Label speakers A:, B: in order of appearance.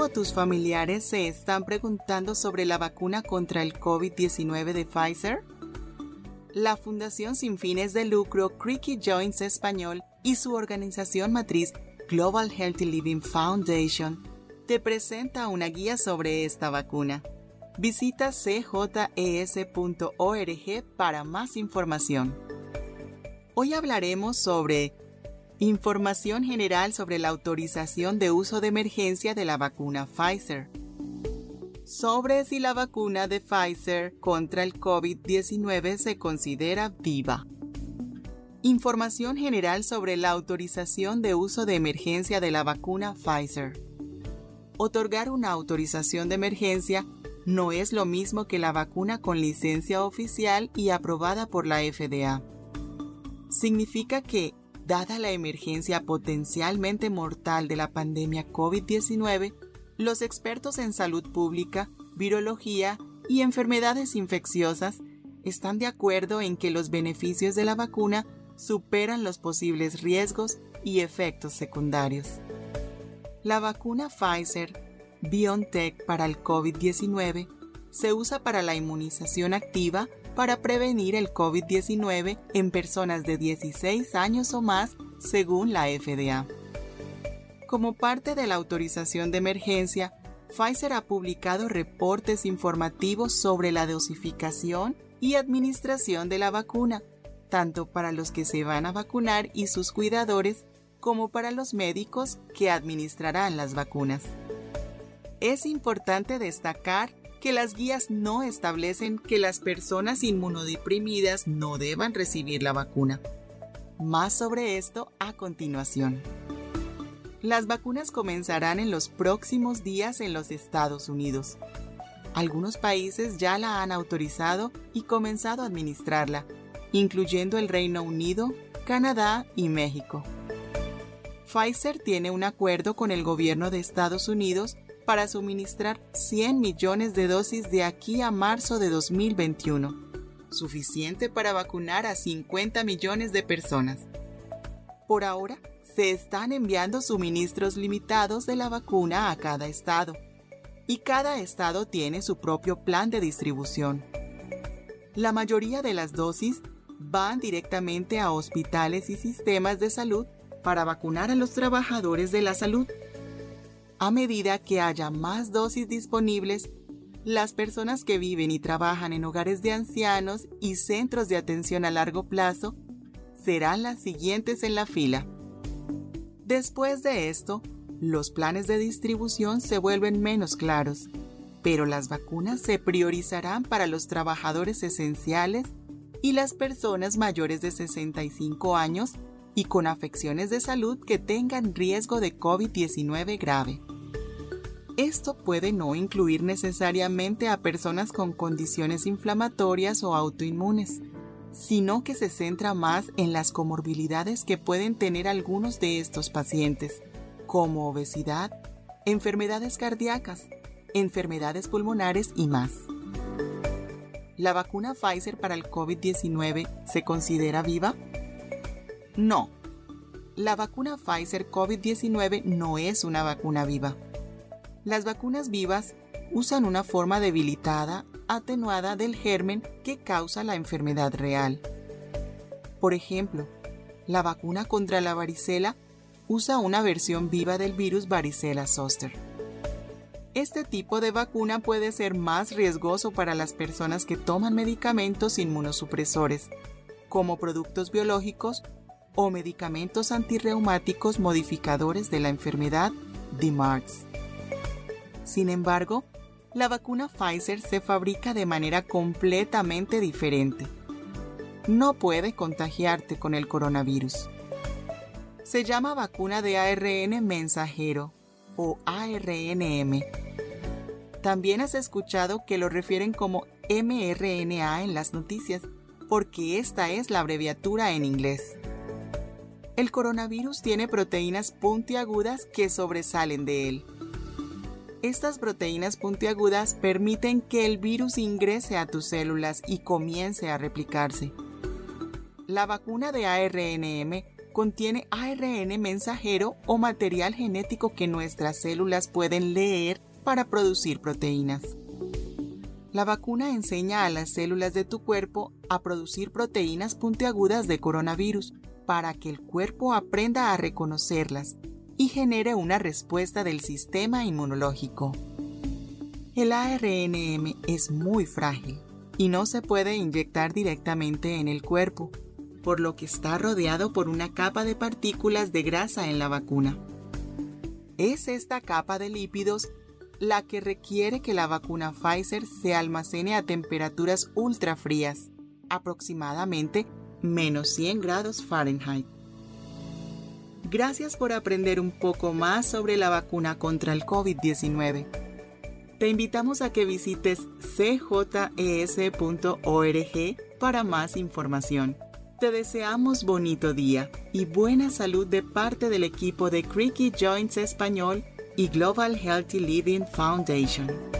A: ¿Tú o tus familiares se están preguntando sobre la vacuna contra el COVID-19 de Pfizer? La Fundación sin fines de lucro Creaky Joints Español y su organización matriz Global Healthy Living Foundation te presenta una guía sobre esta vacuna. Visita cjes.org para más información. Hoy hablaremos sobre Información general sobre la autorización de uso de emergencia de la vacuna Pfizer. Sobre si la vacuna de Pfizer contra el COVID-19 se considera viva. Información general sobre la autorización de uso de emergencia de la vacuna Pfizer. Otorgar una autorización de emergencia no es lo mismo que la vacuna con licencia oficial y aprobada por la FDA. Significa que Dada la emergencia potencialmente mortal de la pandemia COVID-19, los expertos en salud pública, virología y enfermedades infecciosas están de acuerdo en que los beneficios de la vacuna superan los posibles riesgos y efectos secundarios. La vacuna Pfizer BioNTech para el COVID-19 se usa para la inmunización activa para prevenir el COVID-19 en personas de 16 años o más, según la FDA. Como parte de la autorización de emergencia, Pfizer ha publicado reportes informativos sobre la dosificación y administración de la vacuna, tanto para los que se van a vacunar y sus cuidadores, como para los médicos que administrarán las vacunas. Es importante destacar que las guías no establecen que las personas inmunodeprimidas no deban recibir la vacuna. Más sobre esto a continuación. Las vacunas comenzarán en los próximos días en los Estados Unidos. Algunos países ya la han autorizado y comenzado a administrarla, incluyendo el Reino Unido, Canadá y México. Pfizer tiene un acuerdo con el gobierno de Estados Unidos para suministrar 100 millones de dosis de aquí a marzo de 2021, suficiente para vacunar a 50 millones de personas. Por ahora, se están enviando suministros limitados de la vacuna a cada estado, y cada estado tiene su propio plan de distribución. La mayoría de las dosis van directamente a hospitales y sistemas de salud para vacunar a los trabajadores de la salud a medida que haya más dosis disponibles, las personas que viven y trabajan en hogares de ancianos y centros de atención a largo plazo serán las siguientes en la fila. Después de esto, los planes de distribución se vuelven menos claros, pero las vacunas se priorizarán para los trabajadores esenciales y las personas mayores de 65 años y con afecciones de salud que tengan riesgo de COVID-19 grave. Esto puede no incluir necesariamente a personas con condiciones inflamatorias o autoinmunes, sino que se centra más en las comorbilidades que pueden tener algunos de estos pacientes, como obesidad, enfermedades cardíacas, enfermedades pulmonares y más. ¿La vacuna Pfizer para el COVID-19 se considera viva? No. La vacuna Pfizer COVID-19 no es una vacuna viva las vacunas vivas usan una forma debilitada, atenuada del germen que causa la enfermedad real. Por ejemplo, la vacuna contra la varicela usa una versión viva del virus varicela zoster. Este tipo de vacuna puede ser más riesgoso para las personas que toman medicamentos inmunosupresores, como productos biológicos o medicamentos antirreumáticos modificadores de la enfermedad de Marx. Sin embargo, la vacuna Pfizer se fabrica de manera completamente diferente. No puede contagiarte con el coronavirus. Se llama vacuna de ARN mensajero o ARNM. También has escuchado que lo refieren como mRNA en las noticias, porque esta es la abreviatura en inglés. El coronavirus tiene proteínas puntiagudas que sobresalen de él. Estas proteínas puntiagudas permiten que el virus ingrese a tus células y comience a replicarse. La vacuna de ARNM contiene ARN mensajero o material genético que nuestras células pueden leer para producir proteínas. La vacuna enseña a las células de tu cuerpo a producir proteínas puntiagudas de coronavirus para que el cuerpo aprenda a reconocerlas y genere una respuesta del sistema inmunológico. El ARNM es muy frágil y no se puede inyectar directamente en el cuerpo, por lo que está rodeado por una capa de partículas de grasa en la vacuna. Es esta capa de lípidos la que requiere que la vacuna Pfizer se almacene a temperaturas ultra frías, aproximadamente menos 100 grados Fahrenheit. Gracias por aprender un poco más sobre la vacuna contra el COVID-19. Te invitamos a que visites cjes.org para más información. Te deseamos bonito día y buena salud de parte del equipo de Creaky Joints Español y Global Healthy Living Foundation.